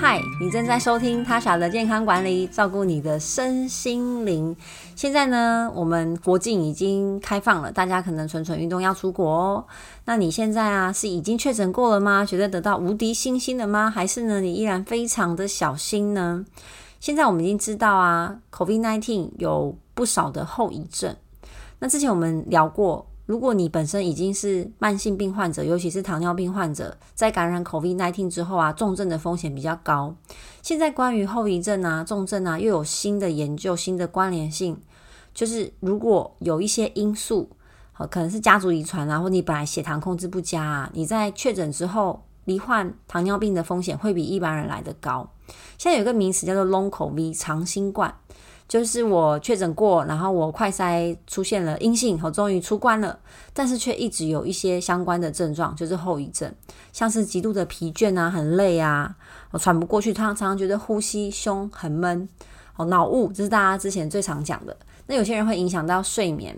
嗨，你正在收听他小的健康管理，照顾你的身心灵。现在呢，我们国境已经开放了，大家可能蠢蠢欲动要出国哦。那你现在啊，是已经确诊过了吗？觉得得到无敌星星了吗？还是呢，你依然非常的小心呢？现在我们已经知道啊，COVID-19 有不少的后遗症。那之前我们聊过。如果你本身已经是慢性病患者，尤其是糖尿病患者，在感染 COVID-19 之后啊，重症的风险比较高。现在关于后遗症啊、重症啊，又有新的研究、新的关联性，就是如果有一些因素，好，可能是家族遗传啊，或你本来血糖控制不佳啊，你在确诊之后罹患糖尿病的风险会比一般人来的高。现在有个名词叫做 Long COVID 长新冠。就是我确诊过，然后我快筛出现了阴性，我终于出关了，但是却一直有一些相关的症状，就是后遗症，像是极度的疲倦啊，很累啊，我喘不过去，常常觉得呼吸胸很闷，哦，脑雾，这是大家之前最常讲的。那有些人会影响到睡眠，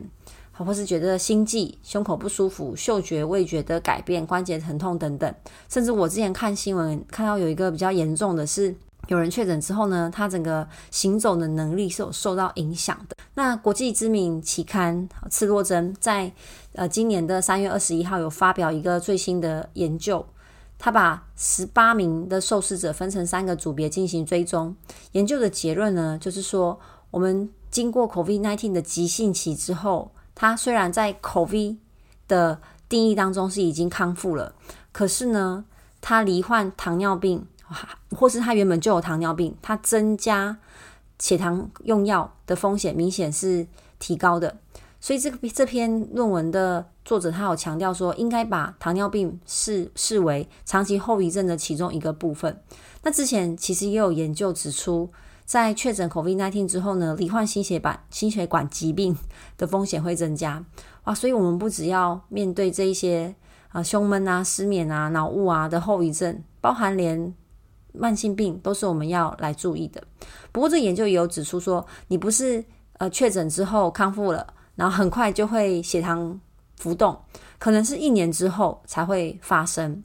或是觉得心悸、胸口不舒服、嗅觉、味觉的改变、关节疼痛等等，甚至我之前看新闻看到有一个比较严重的是。有人确诊之后呢，他整个行走的能力是有受到影响的。那国际知名期刊《赤洛针》在呃今年的三月二十一号有发表一个最新的研究，他把十八名的受试者分成三个组别进行追踪。研究的结论呢，就是说我们经过 COVID-19 的急性期之后，他虽然在 COVID 的定义当中是已经康复了，可是呢，他罹患糖尿病。或是他原本就有糖尿病，他增加血糖用药的风险明显是提高的。所以这个这篇论文的作者他有强调说，应该把糖尿病视视为长期后遗症的其中一个部分。那之前其实也有研究指出，在确诊 COVID-19 之后呢，罹患心血管心血管疾病的风险会增加。哇，所以我们不只要面对这一些啊胸闷啊、失眠啊、脑雾啊的后遗症，包含连慢性病都是我们要来注意的。不过，这研究也有指出说，你不是呃确诊之后康复了，然后很快就会血糖浮动，可能是一年之后才会发生。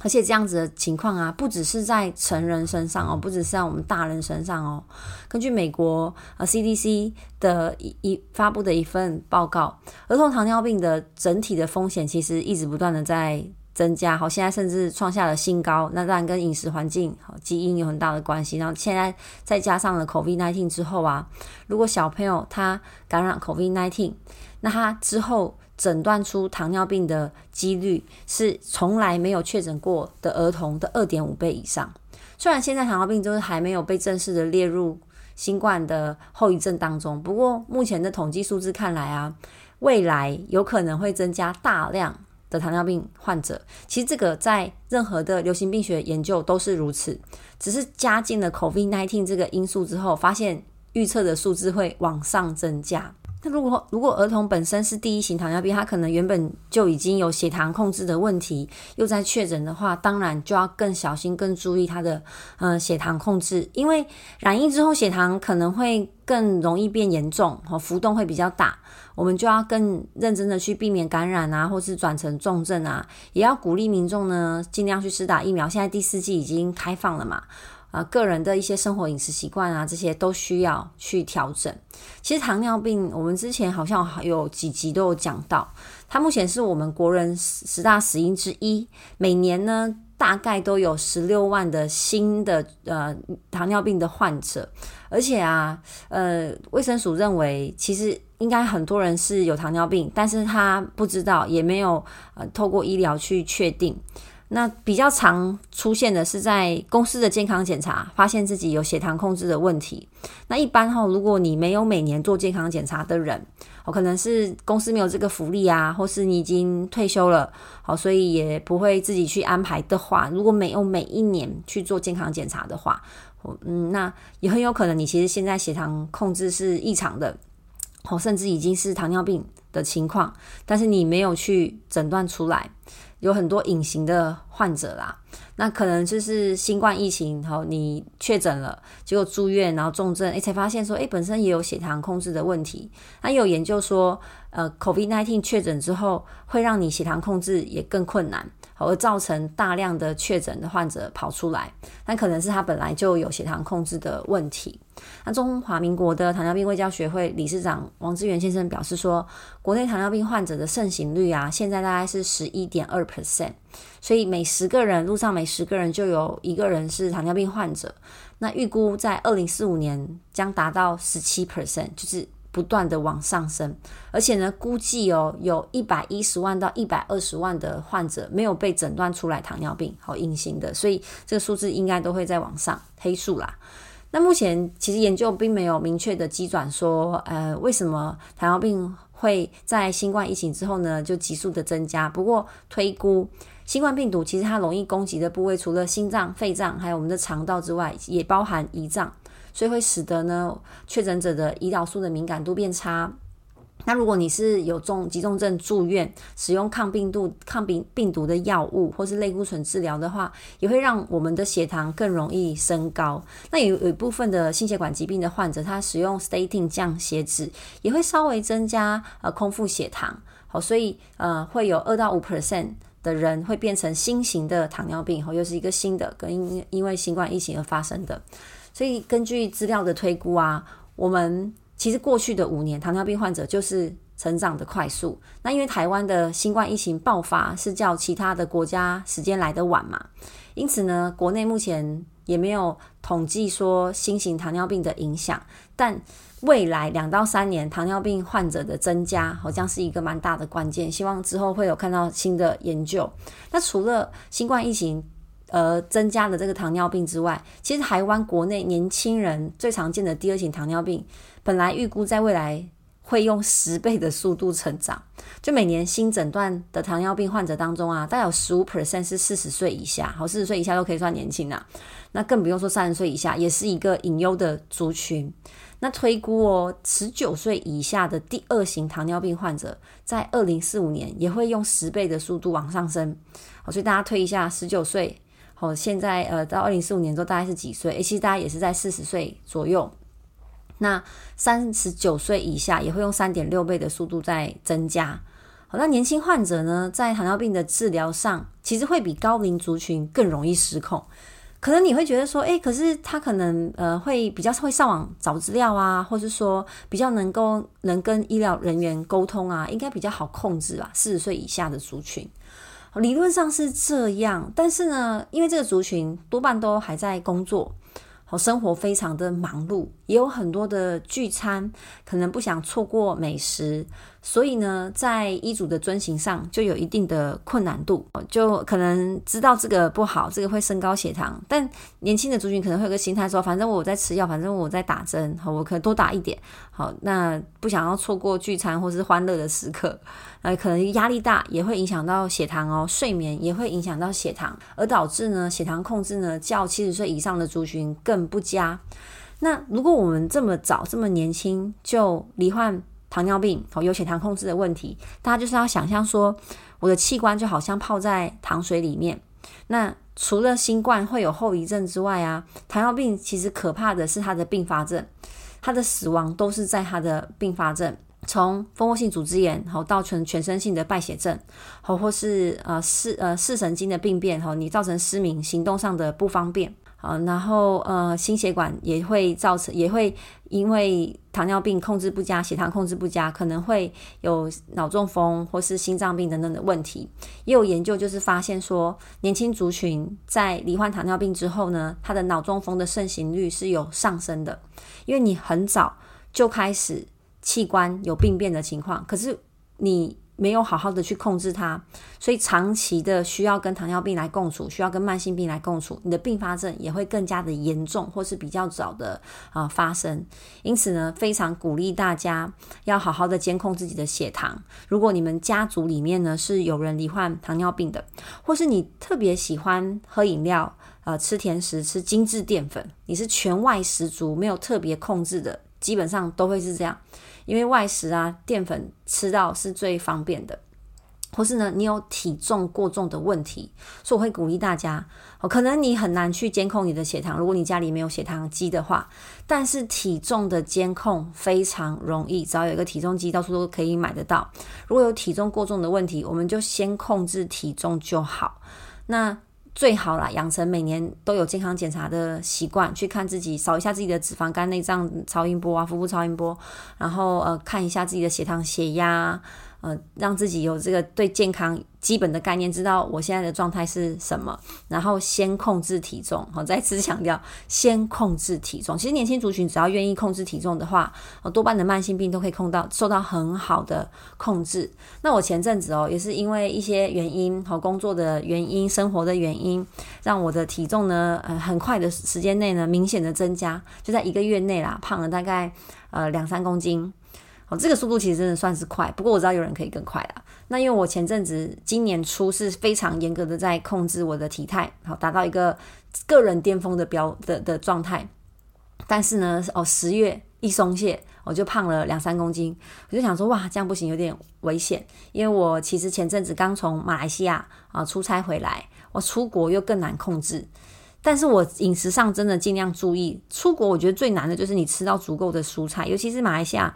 而且这样子的情况啊，不只是在成人身上哦，不只是在我们大人身上哦。根据美国呃 CDC 的一一发布的一份报告，儿童糖尿病的整体的风险其实一直不断的在。增加好，现在甚至创下了新高。那当然跟饮食环境、好基因有很大的关系。然后现在再加上了 COVID-19 之后啊，如果小朋友他感染 COVID-19，那他之后诊断出糖尿病的几率是从来没有确诊过的儿童的二点五倍以上。虽然现在糖尿病就是还没有被正式的列入新冠的后遗症当中，不过目前的统计数字看来啊，未来有可能会增加大量。的糖尿病患者，其实这个在任何的流行病学研究都是如此，只是加进了 COVID-19 这个因素之后，发现预测的数字会往上增加。那如果如果儿童本身是第一型糖尿病，他可能原本就已经有血糖控制的问题，又在确诊的话，当然就要更小心、更注意他的嗯血糖控制，因为染疫之后血糖可能会更容易变严重，和浮动会比较大。我们就要更认真的去避免感染啊，或是转成重症啊，也要鼓励民众呢尽量去施打疫苗。现在第四季已经开放了嘛，啊，个人的一些生活饮食习惯啊，这些都需要去调整。其实糖尿病，我们之前好像有几集都有讲到，它目前是我们国人十大死因之一，每年呢。大概都有十六万的新的呃糖尿病的患者，而且啊，呃，卫生署认为其实应该很多人是有糖尿病，但是他不知道，也没有呃透过医疗去确定。那比较常出现的是在公司的健康检查，发现自己有血糖控制的问题。那一般哈，如果你没有每年做健康检查的人，哦，可能是公司没有这个福利啊，或是你已经退休了，好，所以也不会自己去安排的话，如果没有每一年去做健康检查的话，嗯，那也很有可能你其实现在血糖控制是异常的，哦，甚至已经是糖尿病的情况，但是你没有去诊断出来。有很多隐形的患者啦，那可能就是新冠疫情，然后你确诊了，结果住院，然后重症，诶，才发现说，诶，本身也有血糖控制的问题。那有研究说，呃，COVID-19 确诊之后，会让你血糖控制也更困难，而造成大量的确诊的患者跑出来，那可能是他本来就有血糖控制的问题。那中华民国的糖尿病卫教学会理事长王志源先生表示说，国内糖尿病患者的盛行率啊，现在大概是十一点二 percent，所以每十个人路上每十个人就有一个人是糖尿病患者。那预估在二零四五年将达到十七 percent，就是。不断的往上升，而且呢，估计哦，有一百一十万到一百二十万的患者没有被诊断出来糖尿病，好隐形的，所以这个数字应该都会在往上黑数啦。那目前其实研究并没有明确的机转说，呃，为什么糖尿病会在新冠疫情之后呢就急速的增加？不过推估新冠病毒其实它容易攻击的部位，除了心脏、肺脏还有我们的肠道之外，也包含胰脏。所以会使得呢确诊者的胰岛素的敏感度变差。那如果你是有重急重症住院，使用抗病毒抗病病毒的药物或是类固醇治疗的话，也会让我们的血糖更容易升高。那有有一部分的心血管疾病的患者，他使用 statin 降血脂，也会稍微增加呃空腹血糖。好，所以呃会有二到五 percent 的人会变成新型的糖尿病，好，又是一个新的跟因为新冠疫情而发生的。所以根据资料的推估啊，我们其实过去的五年糖尿病患者就是成长的快速。那因为台湾的新冠疫情爆发是较其他的国家时间来得晚嘛，因此呢，国内目前也没有统计说新型糖尿病的影响。但未来两到三年糖尿病患者的增加，好像是一个蛮大的关键。希望之后会有看到新的研究。那除了新冠疫情，呃，增加了这个糖尿病之外，其实台湾国内年轻人最常见的第二型糖尿病，本来预估在未来会用十倍的速度成长。就每年新诊断的糖尿病患者当中啊，大概有十五 percent 是四十岁以下，好，四十岁以下都可以算年轻啊。那更不用说三十岁以下，也是一个隐忧的族群。那推估哦，十九岁以下的第二型糖尿病患者，在二零四五年也会用十倍的速度往上升。好，所以大家推一下，十九岁。好，现在呃，到二零四五年之后大概是几岁？其实大家也是在四十岁左右。那三十九岁以下也会用三点六倍的速度在增加。好，那年轻患者呢，在糖尿病的治疗上，其实会比高龄族群更容易失控。可能你会觉得说，诶，可是他可能呃会比较会上网找资料啊，或是说比较能够能跟医疗人员沟通啊，应该比较好控制吧？四十岁以下的族群。理论上是这样，但是呢，因为这个族群多半都还在工作，好生活非常的忙碌，也有很多的聚餐，可能不想错过美食。所以呢，在医嘱的遵行上就有一定的困难度，就可能知道这个不好，这个会升高血糖。但年轻的族群可能会有个心态说，反正我在吃药，反正我在打针，好，我可能多打一点，好，那不想要错过聚餐或是欢乐的时刻，呃，可能压力大也会影响到血糖哦，睡眠也会影响到血糖，而导致呢血糖控制呢较七十岁以上的族群更不佳。那如果我们这么早这么年轻就罹患，糖尿病哦，有血糖控制的问题，大家就是要想象说，我的器官就好像泡在糖水里面。那除了新冠会有后遗症之外啊，糖尿病其实可怕的是它的并发症，它的死亡都是在它的并发症，从蜂窝性组织炎好到全全身性的败血症，好或是呃视呃视神经的病变好，你造成失明、行动上的不方便。啊，然后呃，心血管也会造成，也会因为糖尿病控制不佳、血糖控制不佳，可能会有脑中风或是心脏病等等的问题。也有研究就是发现说，年轻族群在罹患糖尿病之后呢，他的脑中风的盛行率是有上升的，因为你很早就开始器官有病变的情况，可是你。没有好好的去控制它，所以长期的需要跟糖尿病来共处，需要跟慢性病来共处，你的并发症也会更加的严重，或是比较早的啊发生。因此呢，非常鼓励大家要好好的监控自己的血糖。如果你们家族里面呢是有人罹患糖尿病的，或是你特别喜欢喝饮料、呃吃甜食、吃精致淀粉，你是全外十足，没有特别控制的，基本上都会是这样。因为外食啊，淀粉吃到是最方便的，或是呢，你有体重过重的问题，所以我会鼓励大家，哦，可能你很难去监控你的血糖，如果你家里没有血糖机的话，但是体重的监控非常容易，只要有一个体重机，到处都可以买得到。如果有体重过重的问题，我们就先控制体重就好。那最好啦，养成每年都有健康检查的习惯，去看自己，扫一下自己的脂肪肝内脏超音波啊，腹部超音波，然后呃，看一下自己的血糖、血压。呃，让自己有这个对健康基本的概念，知道我现在的状态是什么，然后先控制体重。好，再次强调，先控制体重。其实年轻族群只要愿意控制体重的话，哦，多半的慢性病都可以控到受到很好的控制。那我前阵子哦，也是因为一些原因和工作的原因、生活的原因，让我的体重呢，呃，很快的时间内呢，明显的增加，就在一个月内啦，胖了大概呃两三公斤。哦，这个速度其实真的算是快，不过我知道有人可以更快啦。那因为我前阵子今年初是非常严格的在控制我的体态，好达到一个个人巅峰的标的的状态。但是呢，哦十月一松懈，我就胖了两三公斤。我就想说，哇，这样不行，有点危险。因为我其实前阵子刚从马来西亚啊出差回来，我出国又更难控制。但是我饮食上真的尽量注意。出国我觉得最难的就是你吃到足够的蔬菜，尤其是马来西亚。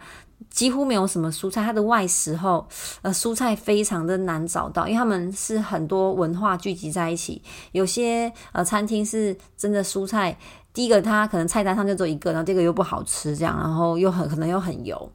几乎没有什么蔬菜，它的外食后，呃，蔬菜非常的难找到，因为他们是很多文化聚集在一起。有些呃餐厅是真的蔬菜，第一个它可能菜单上就只有一个，然后这个又不好吃，这样，然后又很可能又很油。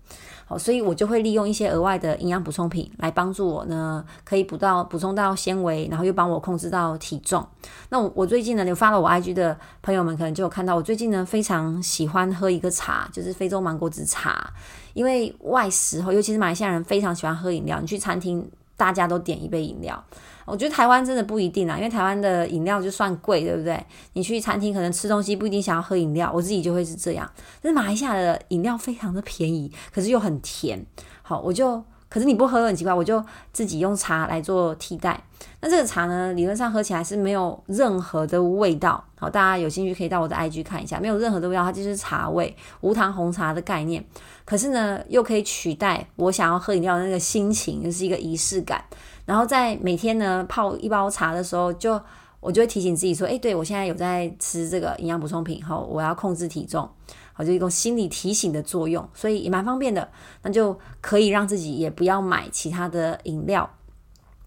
好，所以我就会利用一些额外的营养补充品来帮助我呢，可以补到补充到纤维，然后又帮我控制到体重。那我我最近呢，有发了我 IG 的朋友们可能就有看到，我最近呢非常喜欢喝一个茶，就是非洲芒果籽茶。因为外食后，尤其是马来西亚人非常喜欢喝饮料，你去餐厅大家都点一杯饮料。我觉得台湾真的不一定啦，因为台湾的饮料就算贵，对不对？你去餐厅可能吃东西不一定想要喝饮料，我自己就会是这样。但是马来西亚的饮料非常的便宜，可是又很甜。好，我就可是你不喝很奇怪，我就自己用茶来做替代。那这个茶呢，理论上喝起来是没有任何的味道。好，大家有兴趣可以到我的 IG 看一下，没有任何的味道，它就是茶味，无糖红茶的概念。可是呢，又可以取代我想要喝饮料的那个心情，就是一个仪式感。然后在每天呢泡一包茶的时候，就我就会提醒自己说：“哎，对我现在有在吃这个营养补充品，后，我要控制体重，好，就一个心理提醒的作用，所以也蛮方便的。那就可以让自己也不要买其他的饮料。”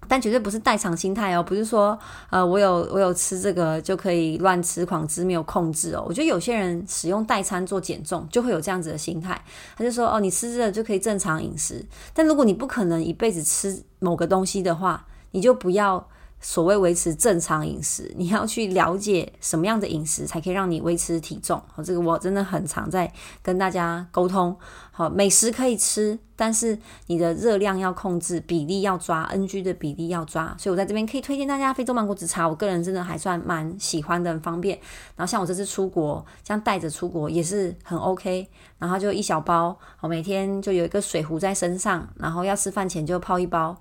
但绝对不是代偿心态哦，不是说呃我有我有吃这个就可以乱吃狂吃没有控制哦。我觉得有些人使用代餐做减重就会有这样子的心态，他就说哦你吃这个就可以正常饮食，但如果你不可能一辈子吃某个东西的话，你就不要。所谓维持正常饮食，你要去了解什么样的饮食才可以让你维持体重。好，这个我真的很常在跟大家沟通。好，美食可以吃，但是你的热量要控制，比例要抓，NG 的比例要抓。所以我在这边可以推荐大家非洲芒果籽茶，我个人真的还算蛮喜欢的，很方便。然后像我这次出国，这样带着出国也是很 OK。然后就一小包，我每天就有一个水壶在身上，然后要吃饭前就泡一包。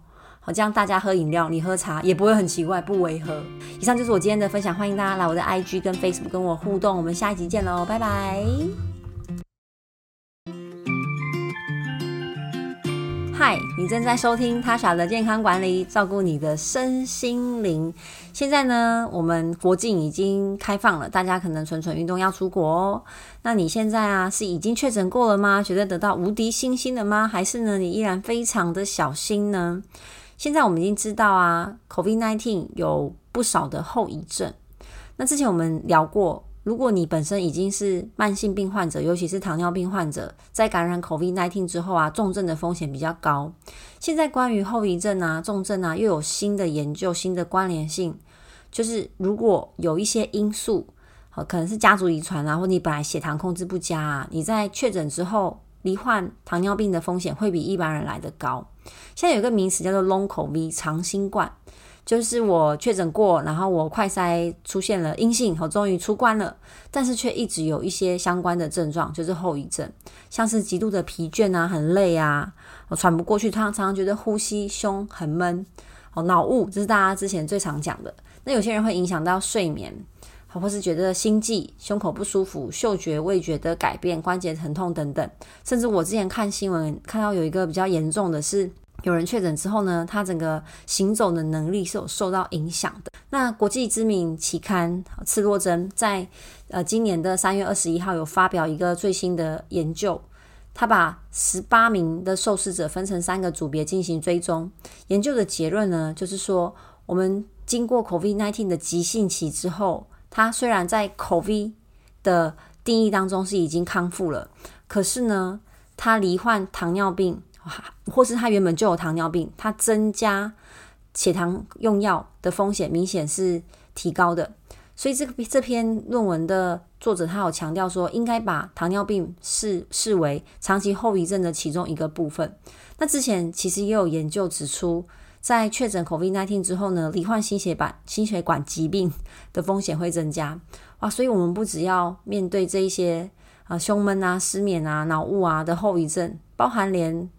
这样大家喝饮料，你喝茶也不会很奇怪，不违和。以上就是我今天的分享，欢迎大家来我的 IG 跟 Facebook 跟我互动，我们下一集见喽，拜拜。嗨，你正在收听他小的健康管理，照顾你的身心灵。现在呢，我们国境已经开放了，大家可能蠢蠢欲动要出国哦。那你现在啊，是已经确诊过了吗？觉得得到无敌星星了吗？还是呢，你依然非常的小心呢？现在我们已经知道啊，COVID-19 有不少的后遗症。那之前我们聊过，如果你本身已经是慢性病患者，尤其是糖尿病患者，在感染 COVID-19 之后啊，重症的风险比较高。现在关于后遗症啊、重症啊，又有新的研究、新的关联性，就是如果有一些因素，好，可能是家族遗传啊，或你本来血糖控制不佳啊，你在确诊之后，罹患糖尿病的风险会比一般人来的高。现在有个名词叫做 Long COVID 长新冠，就是我确诊过，然后我快筛出现了阴性，我终于出关了，但是却一直有一些相关的症状，就是后遗症，像是极度的疲倦啊，很累啊，我喘不过去，常常觉得呼吸胸很闷，哦，脑雾，这是大家之前最常讲的。那有些人会影响到睡眠。或是觉得心悸、胸口不舒服、嗅觉、味觉的改变、关节疼痛等等，甚至我之前看新闻看到有一个比较严重的是，有人确诊之后呢，他整个行走的能力是有受到影响的。那国际知名期刊《赤洛针》在呃今年的三月二十一号有发表一个最新的研究，他把十八名的受试者分成三个组别进行追踪。研究的结论呢，就是说我们经过 COVID-19 的急性期之后，他虽然在 COVID 的定义当中是已经康复了，可是呢，他罹患糖尿病。或是他原本就有糖尿病，他增加血糖用药的风险明显是提高的。所以这个这篇论文的作者他有强调说，应该把糖尿病视视为长期后遗症的其中一个部分。那之前其实也有研究指出，在确诊 COVID-19 之后呢，罹患心血管心血管疾病的风险会增加。哇，所以我们不只要面对这一些啊胸闷啊、失眠啊、脑雾啊的后遗症，包含连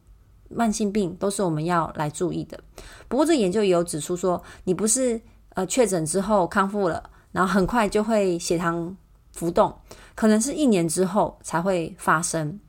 慢性病都是我们要来注意的。不过，这研究也有指出说，你不是呃确诊之后康复了，然后很快就会血糖浮动，可能是一年之后才会发生。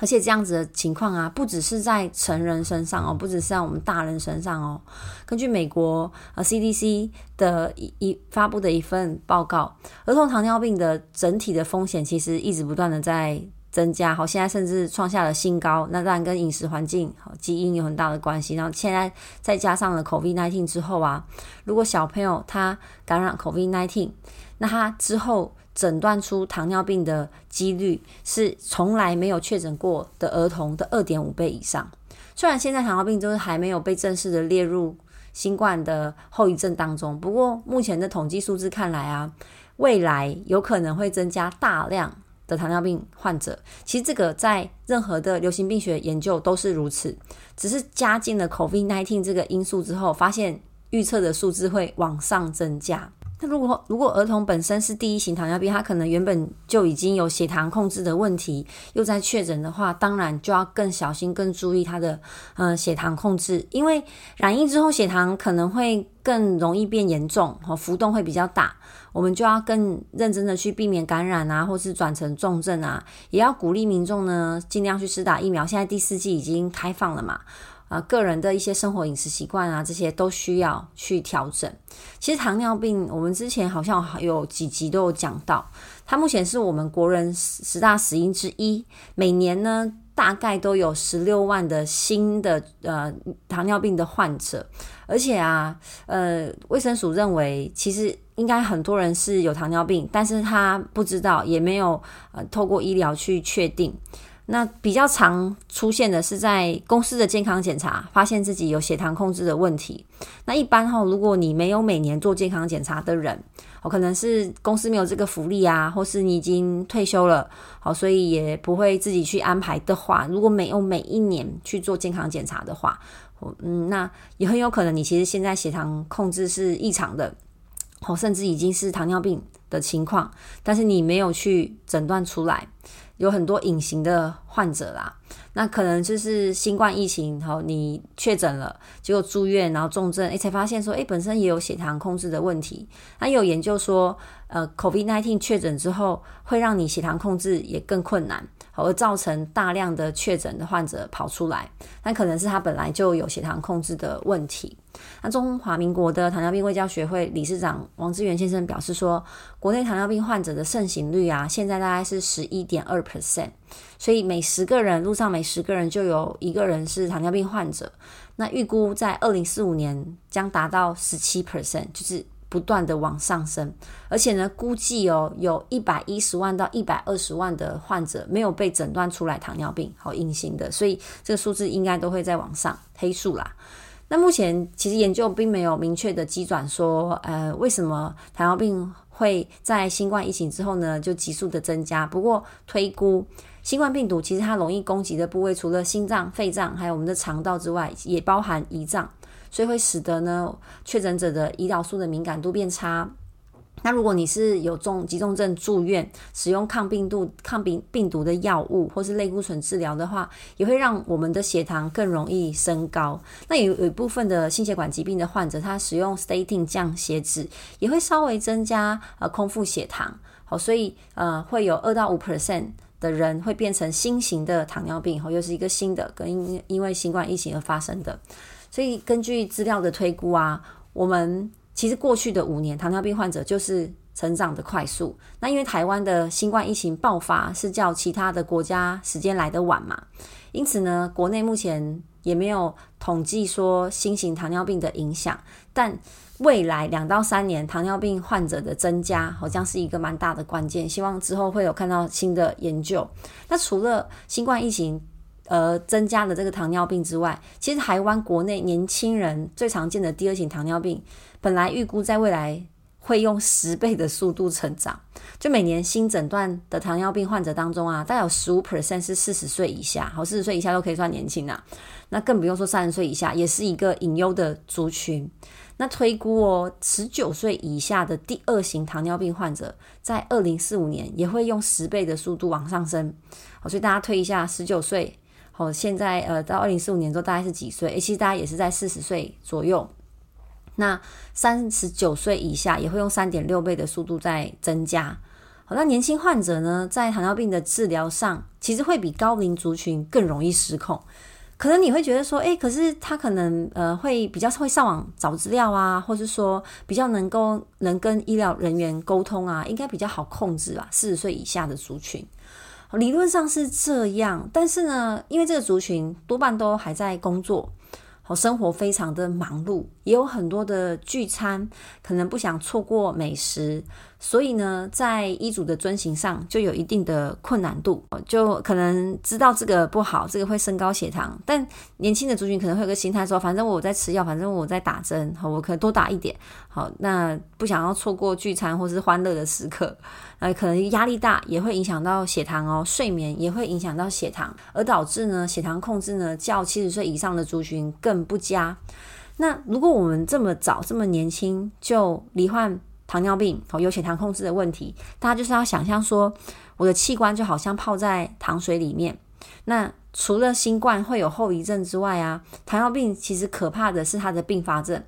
而且这样子的情况啊，不只是在成人身上哦，不只是在我们大人身上哦。根据美国呃 CDC 的一一发布的一份报告，儿童糖尿病的整体的风险其实一直不断的在。增加好，现在甚至创下了新高。那当然跟饮食环境、好基因有很大的关系。然后现在再加上了 COVID-19 之后啊，如果小朋友他感染 COVID-19，那他之后诊断出糖尿病的几率是从来没有确诊过的儿童的二点五倍以上。虽然现在糖尿病就是还没有被正式的列入新冠的后遗症当中，不过目前的统计数字看来啊，未来有可能会增加大量。的糖尿病患者，其实这个在任何的流行病学研究都是如此，只是加进了 COVID-19 这个因素之后，发现预测的数字会往上增加。那如果如果儿童本身是第一型糖尿病，他可能原本就已经有血糖控制的问题，又在确诊的话，当然就要更小心、更注意他的嗯血糖控制，因为染疫之后血糖可能会更容易变严重，和浮动会比较大。我们就要更认真的去避免感染啊，或是转成重症啊，也要鼓励民众呢尽量去施打疫苗。现在第四季已经开放了嘛，啊，个人的一些生活饮食习惯啊，这些都需要去调整。其实糖尿病，我们之前好像有几集都有讲到，它目前是我们国人十大死因之一，每年呢。大概都有十六万的新的呃糖尿病的患者，而且啊，呃，卫生署认为其实应该很多人是有糖尿病，但是他不知道，也没有呃透过医疗去确定。那比较常出现的是在公司的健康检查，发现自己有血糖控制的问题。那一般哈，如果你没有每年做健康检查的人，哦，可能是公司没有这个福利啊，或是你已经退休了，好，所以也不会自己去安排的话，如果没有每一年去做健康检查的话，嗯，那也很有可能你其实现在血糖控制是异常的，哦，甚至已经是糖尿病的情况，但是你没有去诊断出来。有很多隐形的患者啦，那可能就是新冠疫情，然后你确诊了，结果住院，然后重症，诶，才发现说，诶，本身也有血糖控制的问题。那有研究说，呃，COVID-19 确诊之后，会让你血糖控制也更困难。而造成大量的确诊的患者跑出来，那可能是他本来就有血糖控制的问题。那中华民国的糖尿病卫教学会理事长王志源先生表示说，国内糖尿病患者的盛行率啊，现在大概是十一点二 percent，所以每十个人路上每十个人就有一个人是糖尿病患者。那预估在二零四五年将达到十七 percent，就是。不断的往上升，而且呢，估计哦，有一百一十万到一百二十万的患者没有被诊断出来糖尿病，好隐形的，所以这个数字应该都会在往上黑数啦。那目前其实研究并没有明确的机转说，呃，为什么糖尿病会在新冠疫情之后呢就急速的增加？不过推估新冠病毒其实它容易攻击的部位，除了心脏、肺脏还有我们的肠道之外，也包含胰脏。所以会使得呢确诊者的胰岛素的敏感度变差。那如果你是有重急重症住院，使用抗病毒抗病病毒的药物或是类固醇治疗的话，也会让我们的血糖更容易升高。那有有一部分的心血管疾病的患者，他使用 statin 降血脂，也会稍微增加呃空腹血糖。好，所以呃会有二到五 percent 的人会变成新型的糖尿病，后又是一个新的跟因因为新冠疫情而发生的。所以根据资料的推估啊，我们其实过去的五年糖尿病患者就是成长的快速。那因为台湾的新冠疫情爆发是较其他的国家时间来的晚嘛，因此呢，国内目前也没有统计说新型糖尿病的影响，但。未来两到三年，糖尿病患者的增加好像是一个蛮大的关键。希望之后会有看到新的研究。那除了新冠疫情呃增加了这个糖尿病之外，其实台湾国内年轻人最常见的第二型糖尿病，本来预估在未来会用十倍的速度成长。就每年新诊断的糖尿病患者当中啊，大概有十五 percent 是四十岁以下，好，四十岁以下都可以算年轻啊。那更不用说三十岁以下，也是一个隐忧的族群。那推估哦，十九岁以下的第二型糖尿病患者，在二零四五年也会用十倍的速度往上升。好，所以大家推一下，十九岁，好，现在呃到二零四五年之后大概是几岁？其实大家也是在四十岁左右。那三十九岁以下也会用三点六倍的速度在增加。好，那年轻患者呢，在糖尿病的治疗上，其实会比高龄族群更容易失控。可能你会觉得说，诶，可是他可能呃会比较会上网找资料啊，或者说比较能够能跟医疗人员沟通啊，应该比较好控制吧。四十岁以下的族群，理论上是这样，但是呢，因为这个族群多半都还在工作。好，生活非常的忙碌，也有很多的聚餐，可能不想错过美食，所以呢，在医嘱的遵行上就有一定的困难度，就可能知道这个不好，这个会升高血糖，但年轻的族群可能会有个心态说，反正我在吃药，反正我在打针，好，我可以多打一点，好，那不想要错过聚餐或是欢乐的时刻。呃，可能压力大也会影响到血糖哦，睡眠也会影响到血糖，而导致呢血糖控制呢较七十岁以上的族群更不佳。那如果我们这么早这么年轻就罹患糖尿病哦，有血糖控制的问题，大家就是要想象说，我的器官就好像泡在糖水里面。那除了新冠会有后遗症之外啊，糖尿病其实可怕的是它的并发症，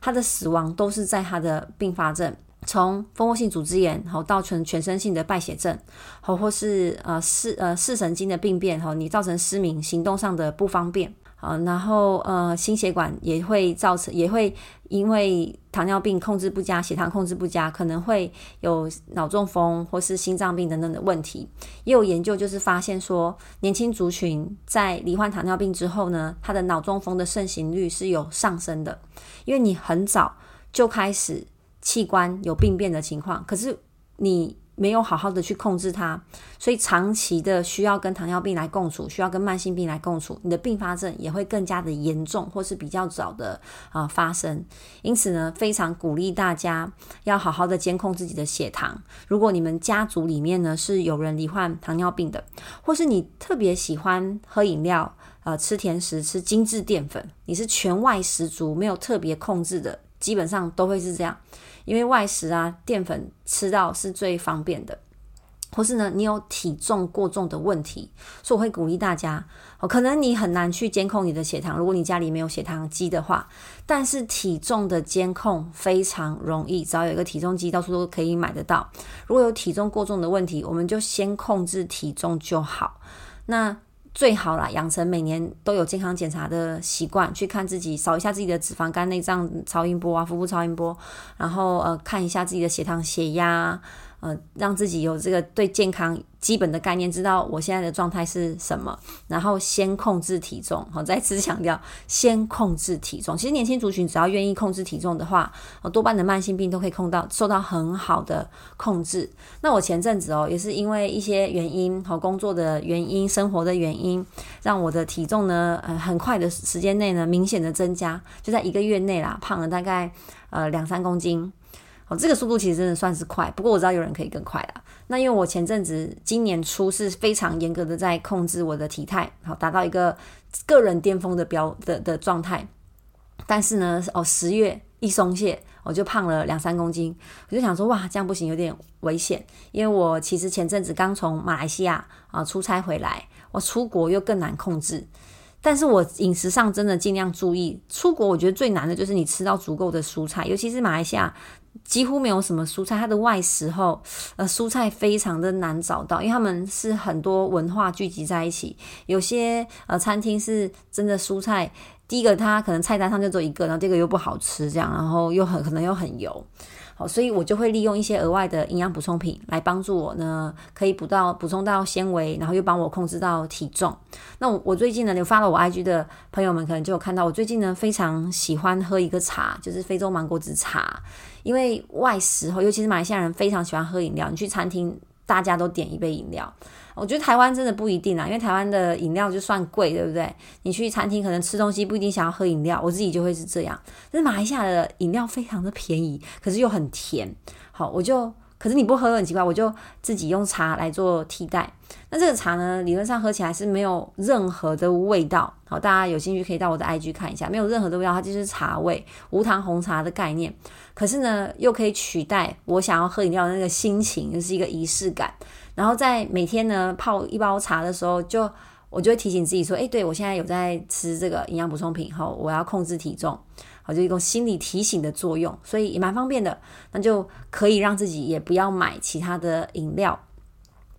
它的死亡都是在它的并发症。从蜂窝性组织炎，好到全全身性的败血症，好或是呃视呃视神经的病变，好你造成失明、行动上的不方便，好然后呃心血管也会造成，也会因为糖尿病控制不佳、血糖控制不佳，可能会有脑中风或是心脏病等等的问题。也有研究就是发现说，年轻族群在罹患糖尿病之后呢，他的脑中风的盛行率是有上升的，因为你很早就开始。器官有病变的情况，可是你没有好好的去控制它，所以长期的需要跟糖尿病来共处，需要跟慢性病来共处，你的并发症也会更加的严重，或是比较早的啊发生。因此呢，非常鼓励大家要好好的监控自己的血糖。如果你们家族里面呢是有人罹患糖尿病的，或是你特别喜欢喝饮料、呃吃甜食、吃精致淀粉，你是全外十足，没有特别控制的，基本上都会是这样。因为外食啊，淀粉吃到是最方便的，或是呢，你有体重过重的问题，所以我会鼓励大家，哦，可能你很难去监控你的血糖，如果你家里没有血糖机的话，但是体重的监控非常容易，只要有一个体重机，到处都可以买得到。如果有体重过重的问题，我们就先控制体重就好。那。最好啦，养成每年都有健康检查的习惯，去看自己，扫一下自己的脂肪肝内脏超音波啊，腹部超音波，然后呃看一下自己的血糖、血压。呃，让自己有这个对健康基本的概念，知道我现在的状态是什么，然后先控制体重。好，再次强调，先控制体重。其实年轻族群只要愿意控制体重的话，哦，多半的慢性病都可以控到受到很好的控制。那我前阵子哦，也是因为一些原因和工作的原因、生活的原因，让我的体重呢，呃，很快的时间内呢，明显的增加，就在一个月内啦，胖了大概呃两三公斤。哦，这个速度其实真的算是快，不过我知道有人可以更快啦。那因为我前阵子今年初是非常严格的在控制我的体态，好达到一个个人巅峰的标的的状态。但是呢，哦十月一松懈，我就胖了两三公斤。我就想说，哇，这样不行，有点危险。因为我其实前阵子刚从马来西亚啊出差回来，我出国又更难控制。但是我饮食上真的尽量注意。出国我觉得最难的就是你吃到足够的蔬菜，尤其是马来西亚。几乎没有什么蔬菜，它的外食后，呃，蔬菜非常的难找到，因为他们是很多文化聚集在一起，有些呃餐厅是真的蔬菜，第一个它可能菜单上就只有一个，然后这个又不好吃，这样，然后又很可能又很油。好，所以我就会利用一些额外的营养补充品来帮助我呢，可以补到补充到纤维，然后又帮我控制到体重。那我我最近呢，有发了我 IG 的朋友们可能就有看到，我最近呢非常喜欢喝一个茶，就是非洲芒果籽茶。因为外食后，尤其是马来西亚人非常喜欢喝饮料，你去餐厅大家都点一杯饮料。我觉得台湾真的不一定啊，因为台湾的饮料就算贵，对不对？你去餐厅可能吃东西不一定想要喝饮料，我自己就会是这样。但是马来西亚的饮料非常的便宜，可是又很甜。好，我就可是你不喝很奇怪，我就自己用茶来做替代。那这个茶呢，理论上喝起来是没有任何的味道。好，大家有兴趣可以到我的 IG 看一下，没有任何的味道，它就是茶味，无糖红茶的概念。可是呢，又可以取代我想要喝饮料的那个心情，就是一个仪式感。然后在每天呢泡一包茶的时候，就我就会提醒自己说：“哎，对我现在有在吃这个营养补充品，后我要控制体重，好就一个心理提醒的作用，所以也蛮方便的。那就可以让自己也不要买其他的饮料。”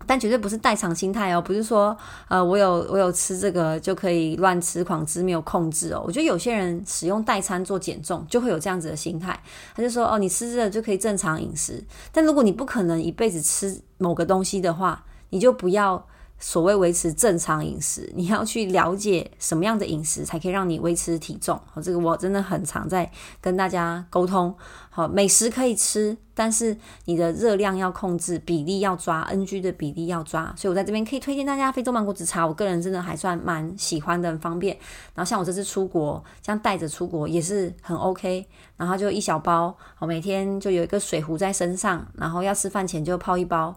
但绝对不是代偿心态哦，不是说呃我有我有吃这个就可以乱吃狂吃没有控制哦。我觉得有些人使用代餐做减重就会有这样子的心态，他就说哦你吃这个就可以正常饮食，但如果你不可能一辈子吃某个东西的话，你就不要。所谓维持正常饮食，你要去了解什么样的饮食才可以让你维持体重。好，这个我真的很常在跟大家沟通。好，美食可以吃，但是你的热量要控制，比例要抓，NG 的比例要抓。所以我在这边可以推荐大家非洲芒果紫茶，我个人真的还算蛮喜欢的，很方便。然后像我这次出国，这样带着出国也是很 OK。然后就一小包，我每天就有一个水壶在身上，然后要吃饭前就泡一包。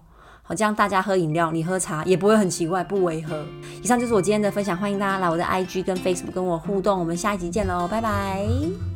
这样大家喝饮料，你喝茶也不会很奇怪，不违和。以上就是我今天的分享，欢迎大家来我的 IG 跟 Facebook 跟我互动，我们下一集见喽，拜拜。